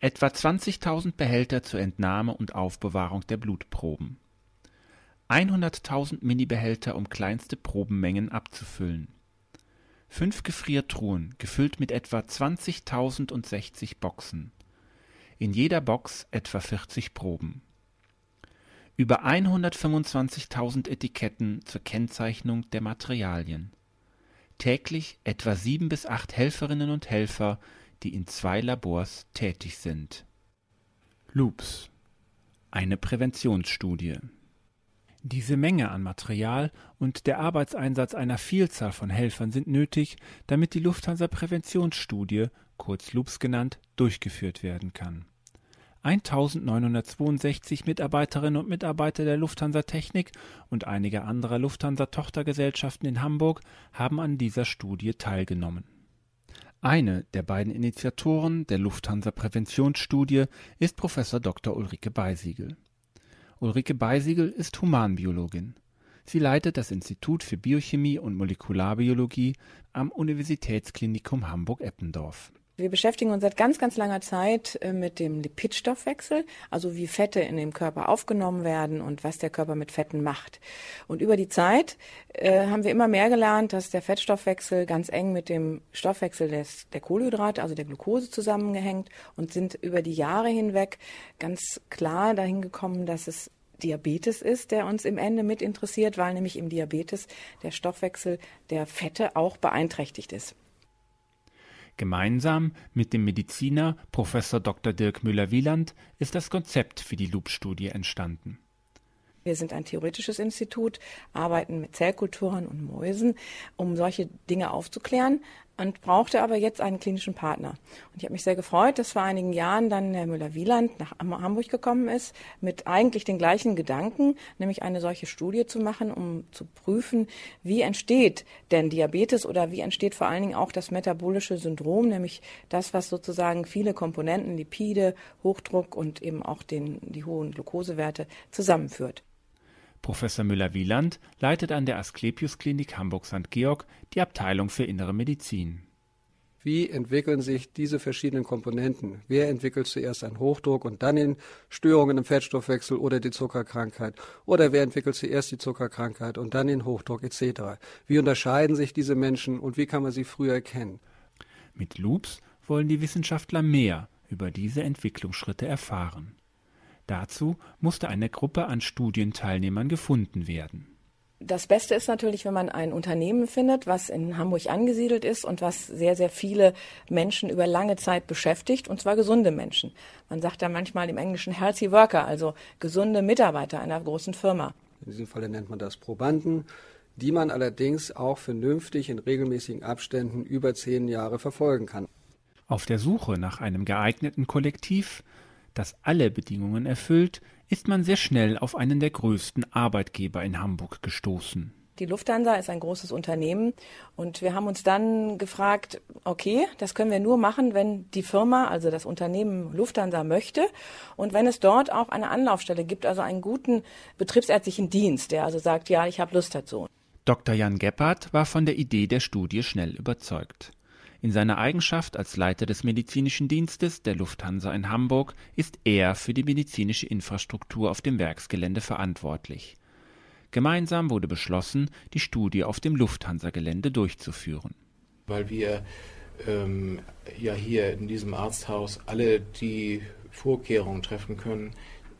etwa 20.000 Behälter zur Entnahme und Aufbewahrung der Blutproben, 100.000 Minibehälter, um kleinste Probenmengen abzufüllen, fünf Gefriertruhen gefüllt mit etwa 20.060 Boxen, in jeder Box etwa 40 Proben, über 125.000 Etiketten zur Kennzeichnung der Materialien, täglich etwa sieben bis acht Helferinnen und Helfer, die in zwei Labors tätig sind. Loops eine Präventionsstudie diese Menge an Material und der Arbeitseinsatz einer Vielzahl von Helfern sind nötig, damit die Lufthansa-Präventionsstudie, kurz Loops genannt, durchgeführt werden kann. 1962 Mitarbeiterinnen und Mitarbeiter der Lufthansa Technik und einiger anderer Lufthansa-Tochtergesellschaften in Hamburg haben an dieser Studie teilgenommen. Eine der beiden Initiatoren der Lufthansa-Präventionsstudie ist Professor Dr. Ulrike Beisiegel Ulrike Beisiegel ist Humanbiologin. Sie leitet das Institut für Biochemie und Molekularbiologie am Universitätsklinikum Hamburg-Eppendorf wir beschäftigen uns seit ganz, ganz langer Zeit äh, mit dem Lipidstoffwechsel, also wie Fette in dem Körper aufgenommen werden und was der Körper mit Fetten macht. Und über die Zeit äh, haben wir immer mehr gelernt, dass der Fettstoffwechsel ganz eng mit dem Stoffwechsel des, der Kohlenhydrate, also der Glucose zusammengehängt und sind über die Jahre hinweg ganz klar dahin gekommen, dass es Diabetes ist, der uns im Ende mit interessiert, weil nämlich im Diabetes der Stoffwechsel der Fette auch beeinträchtigt ist. Gemeinsam mit dem Mediziner Professor Dr. Dirk Müller-Wieland ist das Konzept für die Loop-Studie entstanden wir sind ein theoretisches Institut, arbeiten mit Zellkulturen und Mäusen, um solche Dinge aufzuklären und brauchte aber jetzt einen klinischen Partner. Und ich habe mich sehr gefreut, dass vor einigen Jahren dann Herr Müller-Wieland nach Hamburg gekommen ist mit eigentlich den gleichen Gedanken, nämlich eine solche Studie zu machen, um zu prüfen, wie entsteht denn Diabetes oder wie entsteht vor allen Dingen auch das metabolische Syndrom, nämlich das, was sozusagen viele Komponenten, Lipide, Hochdruck und eben auch den, die hohen Glukosewerte zusammenführt. Professor Müller-Wieland leitet an der Asklepios-Klinik Hamburg-St. Georg die Abteilung für Innere Medizin. Wie entwickeln sich diese verschiedenen Komponenten? Wer entwickelt zuerst einen Hochdruck und dann den Störungen im Fettstoffwechsel oder die Zuckerkrankheit? Oder wer entwickelt zuerst die Zuckerkrankheit und dann den Hochdruck etc.? Wie unterscheiden sich diese Menschen und wie kann man sie früher erkennen? Mit Loops wollen die Wissenschaftler mehr über diese Entwicklungsschritte erfahren. Dazu musste eine Gruppe an Studienteilnehmern gefunden werden. Das Beste ist natürlich, wenn man ein Unternehmen findet, was in Hamburg angesiedelt ist und was sehr, sehr viele Menschen über lange Zeit beschäftigt, und zwar gesunde Menschen. Man sagt da manchmal im Englischen Healthy Worker, also gesunde Mitarbeiter einer großen Firma. In diesem Falle nennt man das Probanden, die man allerdings auch vernünftig in regelmäßigen Abständen über zehn Jahre verfolgen kann. Auf der Suche nach einem geeigneten Kollektiv das alle Bedingungen erfüllt, ist man sehr schnell auf einen der größten Arbeitgeber in Hamburg gestoßen. Die Lufthansa ist ein großes Unternehmen und wir haben uns dann gefragt, okay, das können wir nur machen, wenn die Firma, also das Unternehmen Lufthansa möchte und wenn es dort auch eine Anlaufstelle gibt, also einen guten betriebsärztlichen Dienst, der also sagt, ja, ich habe Lust dazu. Dr. Jan Gebhardt war von der Idee der Studie schnell überzeugt. In seiner Eigenschaft als Leiter des Medizinischen Dienstes der Lufthansa in Hamburg ist er für die medizinische Infrastruktur auf dem Werksgelände verantwortlich. Gemeinsam wurde beschlossen, die Studie auf dem Lufthansa-Gelände durchzuführen. Weil wir ähm, ja hier in diesem Arzthaus alle die Vorkehrungen treffen können,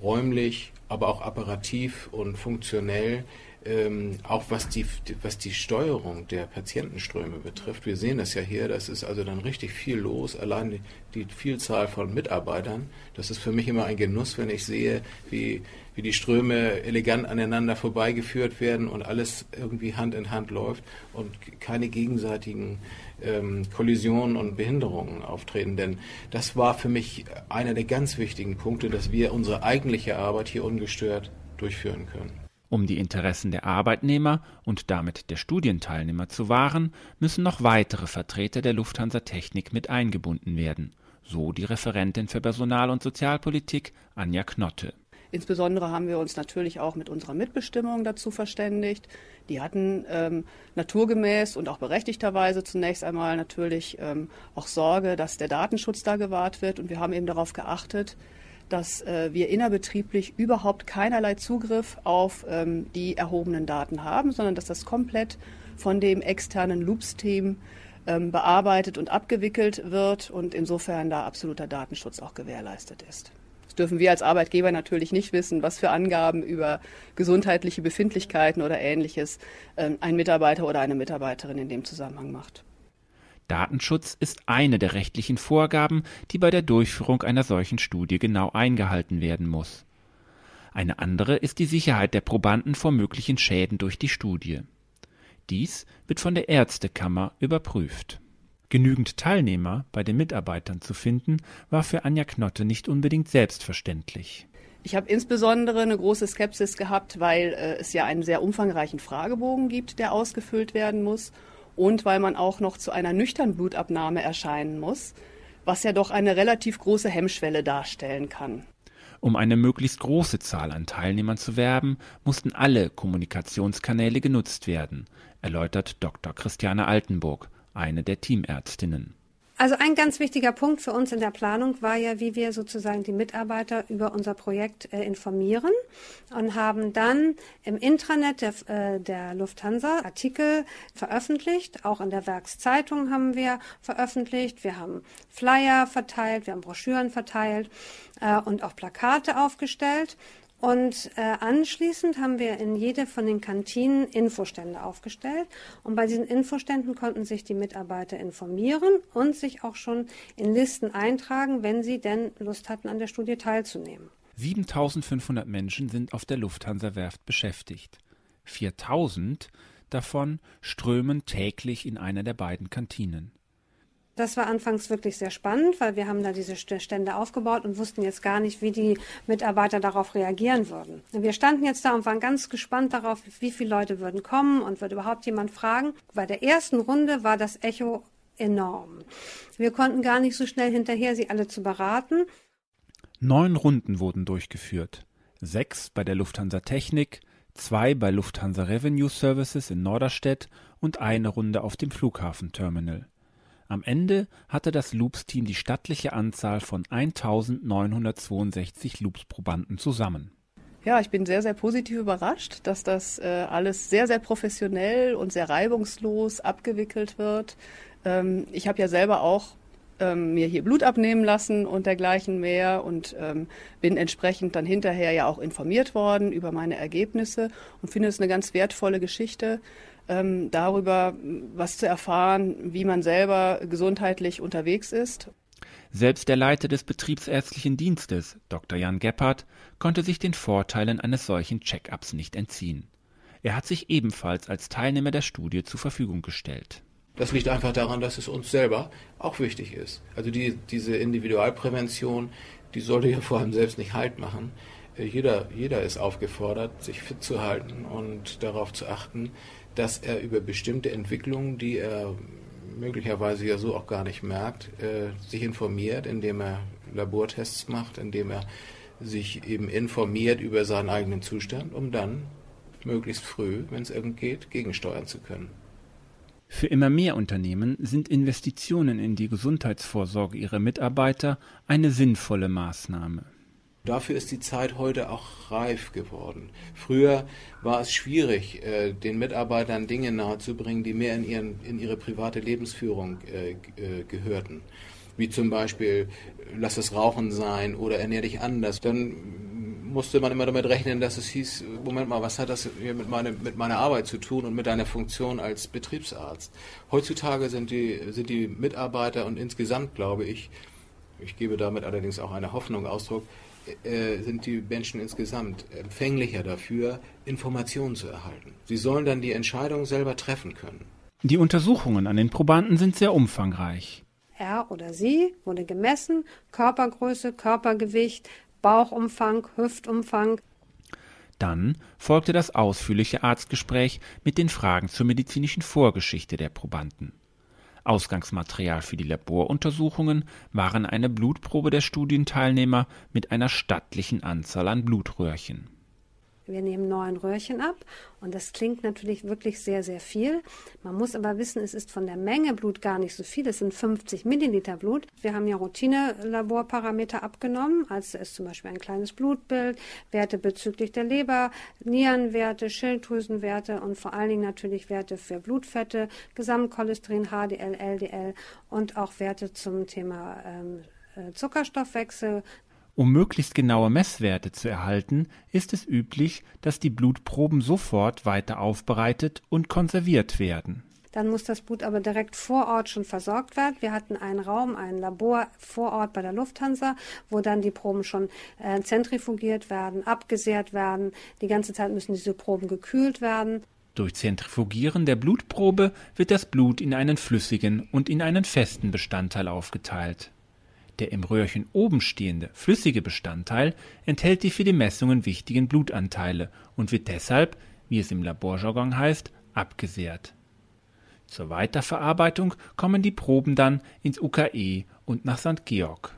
räumlich, aber auch apparativ und funktionell ähm, auch was die, was die Steuerung der Patientenströme betrifft. Wir sehen das ja hier, das ist also dann richtig viel los, allein die, die Vielzahl von Mitarbeitern. Das ist für mich immer ein Genuss, wenn ich sehe, wie, wie die Ströme elegant aneinander vorbeigeführt werden und alles irgendwie Hand in Hand läuft und keine gegenseitigen ähm, Kollisionen und Behinderungen auftreten. Denn das war für mich einer der ganz wichtigen Punkte, dass wir unsere eigentliche Arbeit hier ungestört durchführen können. Um die Interessen der Arbeitnehmer und damit der Studienteilnehmer zu wahren, müssen noch weitere Vertreter der Lufthansa Technik mit eingebunden werden, so die Referentin für Personal- und Sozialpolitik Anja Knotte. Insbesondere haben wir uns natürlich auch mit unserer Mitbestimmung dazu verständigt. Die hatten ähm, naturgemäß und auch berechtigterweise zunächst einmal natürlich ähm, auch Sorge, dass der Datenschutz da gewahrt wird. Und wir haben eben darauf geachtet, dass äh, wir innerbetrieblich überhaupt keinerlei Zugriff auf ähm, die erhobenen Daten haben, sondern dass das komplett von dem externen Loops-Team ähm, bearbeitet und abgewickelt wird und insofern da absoluter Datenschutz auch gewährleistet ist. Das dürfen wir als Arbeitgeber natürlich nicht wissen, was für Angaben über gesundheitliche Befindlichkeiten oder ähnliches ähm, ein Mitarbeiter oder eine Mitarbeiterin in dem Zusammenhang macht. Datenschutz ist eine der rechtlichen Vorgaben, die bei der Durchführung einer solchen Studie genau eingehalten werden muss. Eine andere ist die Sicherheit der Probanden vor möglichen Schäden durch die Studie. Dies wird von der Ärztekammer überprüft. Genügend Teilnehmer bei den Mitarbeitern zu finden, war für Anja Knotte nicht unbedingt selbstverständlich. Ich habe insbesondere eine große Skepsis gehabt, weil äh, es ja einen sehr umfangreichen Fragebogen gibt, der ausgefüllt werden muss und weil man auch noch zu einer nüchternen Blutabnahme erscheinen muss, was ja doch eine relativ große Hemmschwelle darstellen kann. Um eine möglichst große Zahl an Teilnehmern zu werben, mussten alle Kommunikationskanäle genutzt werden, erläutert Dr. Christiane Altenburg, eine der Teamärztinnen. Also ein ganz wichtiger Punkt für uns in der Planung war ja, wie wir sozusagen die Mitarbeiter über unser Projekt äh, informieren und haben dann im Intranet der, äh, der Lufthansa Artikel veröffentlicht. Auch in der Werkszeitung haben wir veröffentlicht. Wir haben Flyer verteilt, wir haben Broschüren verteilt äh, und auch Plakate aufgestellt. Und äh, anschließend haben wir in jede von den Kantinen Infostände aufgestellt. Und bei diesen Infoständen konnten sich die Mitarbeiter informieren und sich auch schon in Listen eintragen, wenn sie denn Lust hatten, an der Studie teilzunehmen. 7500 Menschen sind auf der Lufthansa-Werft beschäftigt. 4000 davon strömen täglich in einer der beiden Kantinen. Das war anfangs wirklich sehr spannend, weil wir haben da diese Stände aufgebaut und wussten jetzt gar nicht, wie die Mitarbeiter darauf reagieren würden. Wir standen jetzt da und waren ganz gespannt darauf, wie viele Leute würden kommen und würde überhaupt jemand fragen. Bei der ersten Runde war das Echo enorm. Wir konnten gar nicht so schnell hinterher, sie alle zu beraten. Neun Runden wurden durchgeführt. Sechs bei der Lufthansa Technik, zwei bei Lufthansa Revenue Services in Norderstedt und eine Runde auf dem Flughafenterminal. Am Ende hatte das Loops-Team die stattliche Anzahl von 1962 Loops-Probanden zusammen. Ja, ich bin sehr, sehr positiv überrascht, dass das äh, alles sehr, sehr professionell und sehr reibungslos abgewickelt wird. Ähm, ich habe ja selber auch ähm, mir hier Blut abnehmen lassen und dergleichen mehr und ähm, bin entsprechend dann hinterher ja auch informiert worden über meine Ergebnisse und finde es eine ganz wertvolle Geschichte, ähm, darüber was zu erfahren, wie man selber gesundheitlich unterwegs ist. Selbst der Leiter des Betriebsärztlichen Dienstes, Dr. Jan Gebhardt, konnte sich den Vorteilen eines solchen Check-ups nicht entziehen. Er hat sich ebenfalls als Teilnehmer der Studie zur Verfügung gestellt. Das liegt einfach daran, dass es uns selber auch wichtig ist. Also die, diese Individualprävention, die sollte ja vor allem selbst nicht Halt machen. Äh, jeder, jeder ist aufgefordert, sich fit zu halten und darauf zu achten, dass er über bestimmte Entwicklungen, die er möglicherweise ja so auch gar nicht merkt, äh, sich informiert, indem er Labortests macht, indem er sich eben informiert über seinen eigenen Zustand, um dann möglichst früh, wenn es irgend geht, gegensteuern zu können. Für immer mehr Unternehmen sind Investitionen in die Gesundheitsvorsorge ihrer Mitarbeiter eine sinnvolle Maßnahme. Dafür ist die Zeit heute auch reif geworden. Früher war es schwierig, äh, den Mitarbeitern Dinge nahezubringen, die mehr in, ihren, in ihre private Lebensführung äh, äh, gehörten. Wie zum Beispiel, lass das Rauchen sein oder ernähr dich anders. Dann musste man immer damit rechnen, dass es hieß, Moment mal, was hat das hier mit, meine, mit meiner Arbeit zu tun und mit deiner Funktion als Betriebsarzt? Heutzutage sind die, sind die Mitarbeiter und insgesamt, glaube ich, ich gebe damit allerdings auch eine Hoffnung Ausdruck, äh, sind die Menschen insgesamt empfänglicher dafür, Informationen zu erhalten. Sie sollen dann die Entscheidung selber treffen können. Die Untersuchungen an den Probanden sind sehr umfangreich. Er oder sie wurde gemessen, Körpergröße, Körpergewicht, Bauchumfang, Hüftumfang. Dann folgte das ausführliche Arztgespräch mit den Fragen zur medizinischen Vorgeschichte der Probanden. Ausgangsmaterial für die Laboruntersuchungen waren eine Blutprobe der Studienteilnehmer mit einer stattlichen Anzahl an Blutröhrchen. Wir nehmen neun Röhrchen ab und das klingt natürlich wirklich sehr, sehr viel. Man muss aber wissen, es ist von der Menge Blut gar nicht so viel. Es sind 50 Milliliter Blut. Wir haben ja Routine-Laborparameter abgenommen, also ist zum Beispiel ein kleines Blutbild, Werte bezüglich der Leber, Nierenwerte, Schilddrüsenwerte und vor allen Dingen natürlich Werte für Blutfette, Gesamtcholesterin, HDL, LDL und auch Werte zum Thema ähm, äh, Zuckerstoffwechsel, um möglichst genaue Messwerte zu erhalten, ist es üblich, dass die Blutproben sofort weiter aufbereitet und konserviert werden. Dann muss das Blut aber direkt vor Ort schon versorgt werden. Wir hatten einen Raum, ein Labor vor Ort bei der Lufthansa, wo dann die Proben schon äh, zentrifugiert werden, abgesehrt werden. Die ganze Zeit müssen diese Proben gekühlt werden. Durch Zentrifugieren der Blutprobe wird das Blut in einen flüssigen und in einen festen Bestandteil aufgeteilt. Der im Röhrchen oben stehende, flüssige Bestandteil enthält die für die Messungen wichtigen Blutanteile und wird deshalb, wie es im Laborjargon heißt, abgesehrt. Zur Weiterverarbeitung kommen die Proben dann ins UKE und nach St. Georg.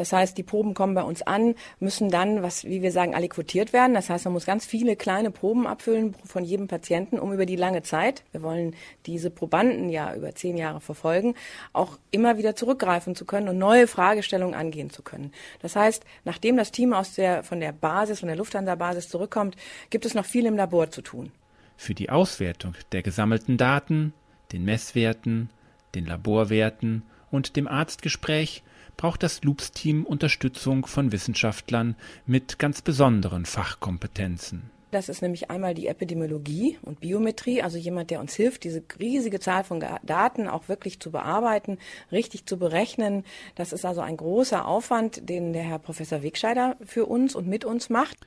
Das heißt, die Proben kommen bei uns an, müssen dann, was, wie wir sagen, aliquotiert werden. Das heißt, man muss ganz viele kleine Proben abfüllen von jedem Patienten, um über die lange Zeit, wir wollen diese Probanden ja über zehn Jahre verfolgen, auch immer wieder zurückgreifen zu können und neue Fragestellungen angehen zu können. Das heißt, nachdem das Team aus der, von der Basis, von der Lufthansa-Basis zurückkommt, gibt es noch viel im Labor zu tun. Für die Auswertung der gesammelten Daten, den Messwerten, den Laborwerten und dem Arztgespräch braucht das Loops-Team Unterstützung von Wissenschaftlern mit ganz besonderen Fachkompetenzen. Das ist nämlich einmal die Epidemiologie und Biometrie, also jemand, der uns hilft, diese riesige Zahl von Daten auch wirklich zu bearbeiten, richtig zu berechnen. Das ist also ein großer Aufwand, den der Herr Professor Wegscheider für uns und mit uns macht.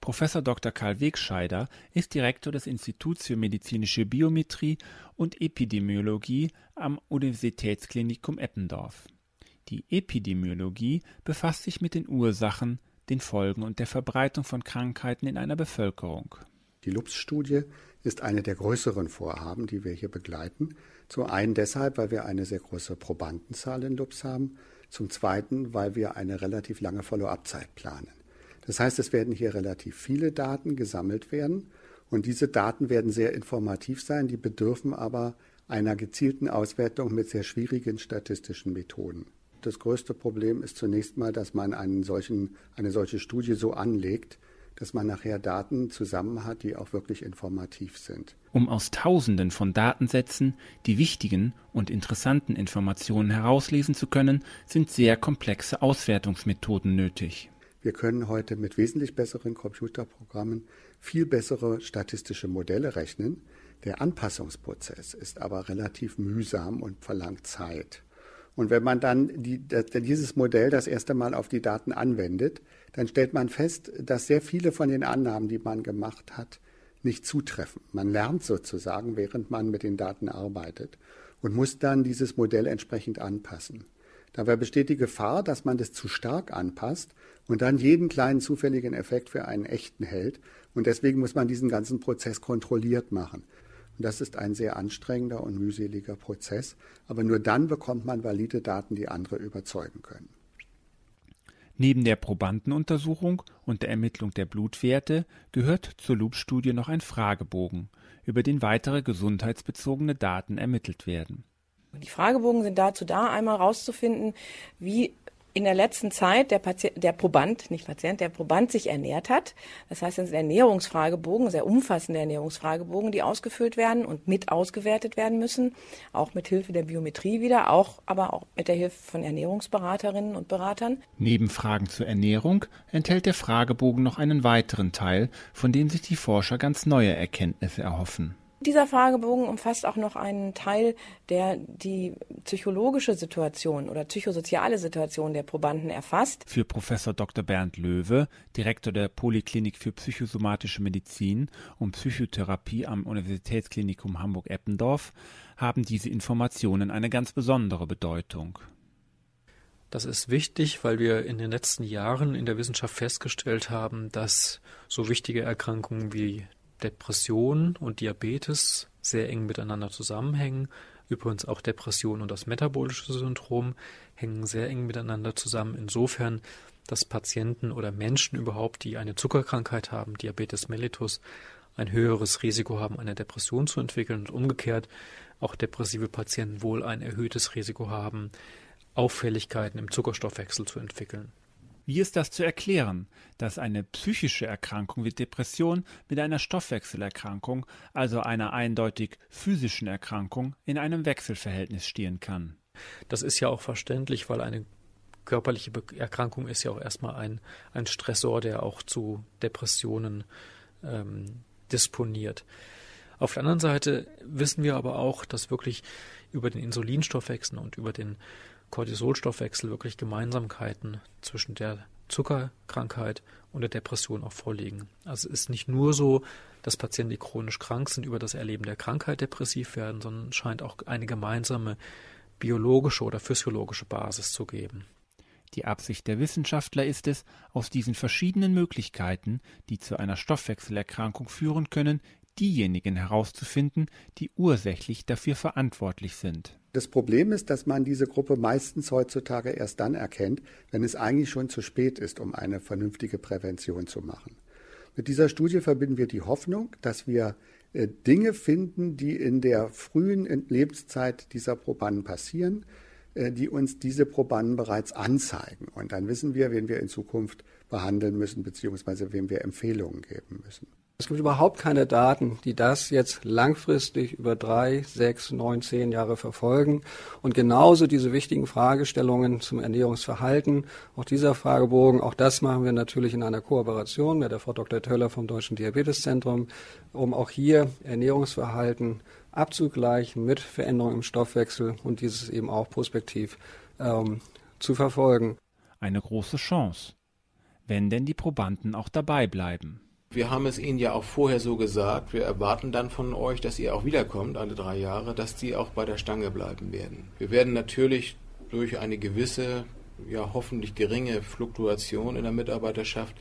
Professor Dr. Karl Wegscheider ist Direktor des Instituts für medizinische Biometrie und Epidemiologie am Universitätsklinikum Eppendorf. Die Epidemiologie befasst sich mit den Ursachen, den Folgen und der Verbreitung von Krankheiten in einer Bevölkerung. Die LUPS-Studie ist eine der größeren Vorhaben, die wir hier begleiten. Zum einen deshalb, weil wir eine sehr große Probandenzahl in LUPS haben. Zum zweiten, weil wir eine relativ lange Follow-up-Zeit planen. Das heißt, es werden hier relativ viele Daten gesammelt werden und diese Daten werden sehr informativ sein, die bedürfen aber einer gezielten Auswertung mit sehr schwierigen statistischen Methoden. Das größte Problem ist zunächst mal, dass man einen solchen, eine solche Studie so anlegt, dass man nachher Daten zusammen hat, die auch wirklich informativ sind. Um aus Tausenden von Datensätzen die wichtigen und interessanten Informationen herauslesen zu können, sind sehr komplexe Auswertungsmethoden nötig. Wir können heute mit wesentlich besseren Computerprogrammen viel bessere statistische Modelle rechnen. Der Anpassungsprozess ist aber relativ mühsam und verlangt Zeit. Und wenn man dann die, dieses Modell das erste Mal auf die Daten anwendet, dann stellt man fest, dass sehr viele von den Annahmen, die man gemacht hat, nicht zutreffen. Man lernt sozusagen, während man mit den Daten arbeitet und muss dann dieses Modell entsprechend anpassen. Dabei besteht die Gefahr, dass man das zu stark anpasst und dann jeden kleinen zufälligen Effekt für einen echten hält. Und deswegen muss man diesen ganzen Prozess kontrolliert machen. Und das ist ein sehr anstrengender und mühseliger Prozess. Aber nur dann bekommt man valide Daten, die andere überzeugen können. Neben der Probandenuntersuchung und der Ermittlung der Blutwerte gehört zur Loop-Studie noch ein Fragebogen, über den weitere gesundheitsbezogene Daten ermittelt werden. Die Fragebogen sind dazu da, einmal herauszufinden, wie in der letzten Zeit der, Patient, der Proband, nicht Patient, der Proband sich ernährt hat. Das heißt, es sind Ernährungsfragebogen, sehr umfassende Ernährungsfragebogen, die ausgefüllt werden und mit ausgewertet werden müssen, auch mit Hilfe der Biometrie wieder, auch aber auch mit der Hilfe von Ernährungsberaterinnen und Beratern. Neben Fragen zur Ernährung enthält der Fragebogen noch einen weiteren Teil, von dem sich die Forscher ganz neue Erkenntnisse erhoffen. Dieser Fragebogen umfasst auch noch einen Teil, der die psychologische Situation oder psychosoziale Situation der Probanden erfasst. Für Professor Dr. Bernd Löwe, Direktor der Poliklinik für psychosomatische Medizin und Psychotherapie am Universitätsklinikum Hamburg-Eppendorf, haben diese Informationen eine ganz besondere Bedeutung. Das ist wichtig, weil wir in den letzten Jahren in der Wissenschaft festgestellt haben, dass so wichtige Erkrankungen wie Depression und Diabetes sehr eng miteinander zusammenhängen, Übrigens auch Depression und das metabolische Syndrom hängen sehr eng miteinander zusammen. Insofern, dass Patienten oder Menschen überhaupt, die eine Zuckerkrankheit haben, Diabetes mellitus, ein höheres Risiko haben, eine Depression zu entwickeln und umgekehrt auch depressive Patienten wohl ein erhöhtes Risiko haben, Auffälligkeiten im Zuckerstoffwechsel zu entwickeln. Wie ist das zu erklären, dass eine psychische Erkrankung wie Depression mit einer Stoffwechselerkrankung, also einer eindeutig physischen Erkrankung, in einem Wechselverhältnis stehen kann? Das ist ja auch verständlich, weil eine körperliche Erkrankung ist ja auch erstmal ein, ein Stressor, der auch zu Depressionen ähm, disponiert. Auf der anderen Seite wissen wir aber auch, dass wirklich über den Insulinstoffwechsel und über den Cortisolstoffwechsel wirklich Gemeinsamkeiten zwischen der Zuckerkrankheit und der Depression auch vorliegen. Also es ist nicht nur so, dass Patienten, die chronisch krank sind, über das Erleben der Krankheit depressiv werden, sondern scheint auch eine gemeinsame biologische oder physiologische Basis zu geben. Die Absicht der Wissenschaftler ist es, aus diesen verschiedenen Möglichkeiten, die zu einer Stoffwechselerkrankung führen können, diejenigen herauszufinden, die ursächlich dafür verantwortlich sind. Das Problem ist, dass man diese Gruppe meistens heutzutage erst dann erkennt, wenn es eigentlich schon zu spät ist, um eine vernünftige Prävention zu machen. Mit dieser Studie verbinden wir die Hoffnung, dass wir äh, Dinge finden, die in der frühen Lebenszeit dieser Probanden passieren, äh, die uns diese Probanden bereits anzeigen. Und dann wissen wir, wen wir in Zukunft behandeln müssen, beziehungsweise wem wir Empfehlungen geben müssen. Es gibt überhaupt keine Daten, die das jetzt langfristig über drei, sechs, neun, zehn Jahre verfolgen. Und genauso diese wichtigen Fragestellungen zum Ernährungsverhalten, auch dieser Fragebogen, auch das machen wir natürlich in einer Kooperation mit der Frau Dr. Töller vom Deutschen Diabeteszentrum, um auch hier Ernährungsverhalten abzugleichen mit Veränderungen im Stoffwechsel und dieses eben auch prospektiv ähm, zu verfolgen. Eine große Chance, wenn denn die Probanden auch dabei bleiben. Wir haben es Ihnen ja auch vorher so gesagt. Wir erwarten dann von euch, dass ihr auch wiederkommt, alle drei Jahre, dass die auch bei der Stange bleiben werden. Wir werden natürlich durch eine gewisse, ja hoffentlich geringe Fluktuation in der Mitarbeiterschaft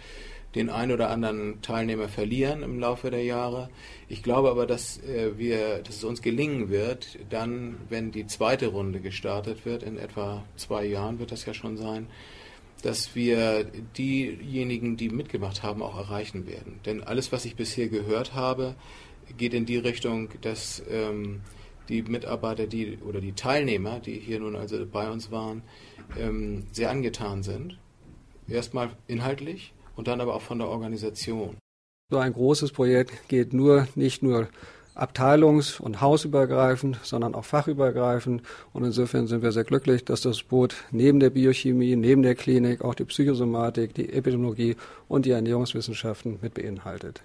den ein oder anderen Teilnehmer verlieren im Laufe der Jahre. Ich glaube aber, dass äh, wir, dass es uns gelingen wird, dann, wenn die zweite Runde gestartet wird, in etwa zwei Jahren wird das ja schon sein, dass wir diejenigen, die mitgemacht haben, auch erreichen werden. Denn alles, was ich bisher gehört habe, geht in die Richtung, dass ähm, die Mitarbeiter, die oder die Teilnehmer, die hier nun also bei uns waren, ähm, sehr angetan sind. Erstmal inhaltlich und dann aber auch von der Organisation. So ein großes Projekt geht nur nicht nur abteilungs- und hausübergreifend, sondern auch fachübergreifend. Und insofern sind wir sehr glücklich, dass das Boot neben der Biochemie, neben der Klinik auch die Psychosomatik, die Epidemiologie und die Ernährungswissenschaften mit beinhaltet.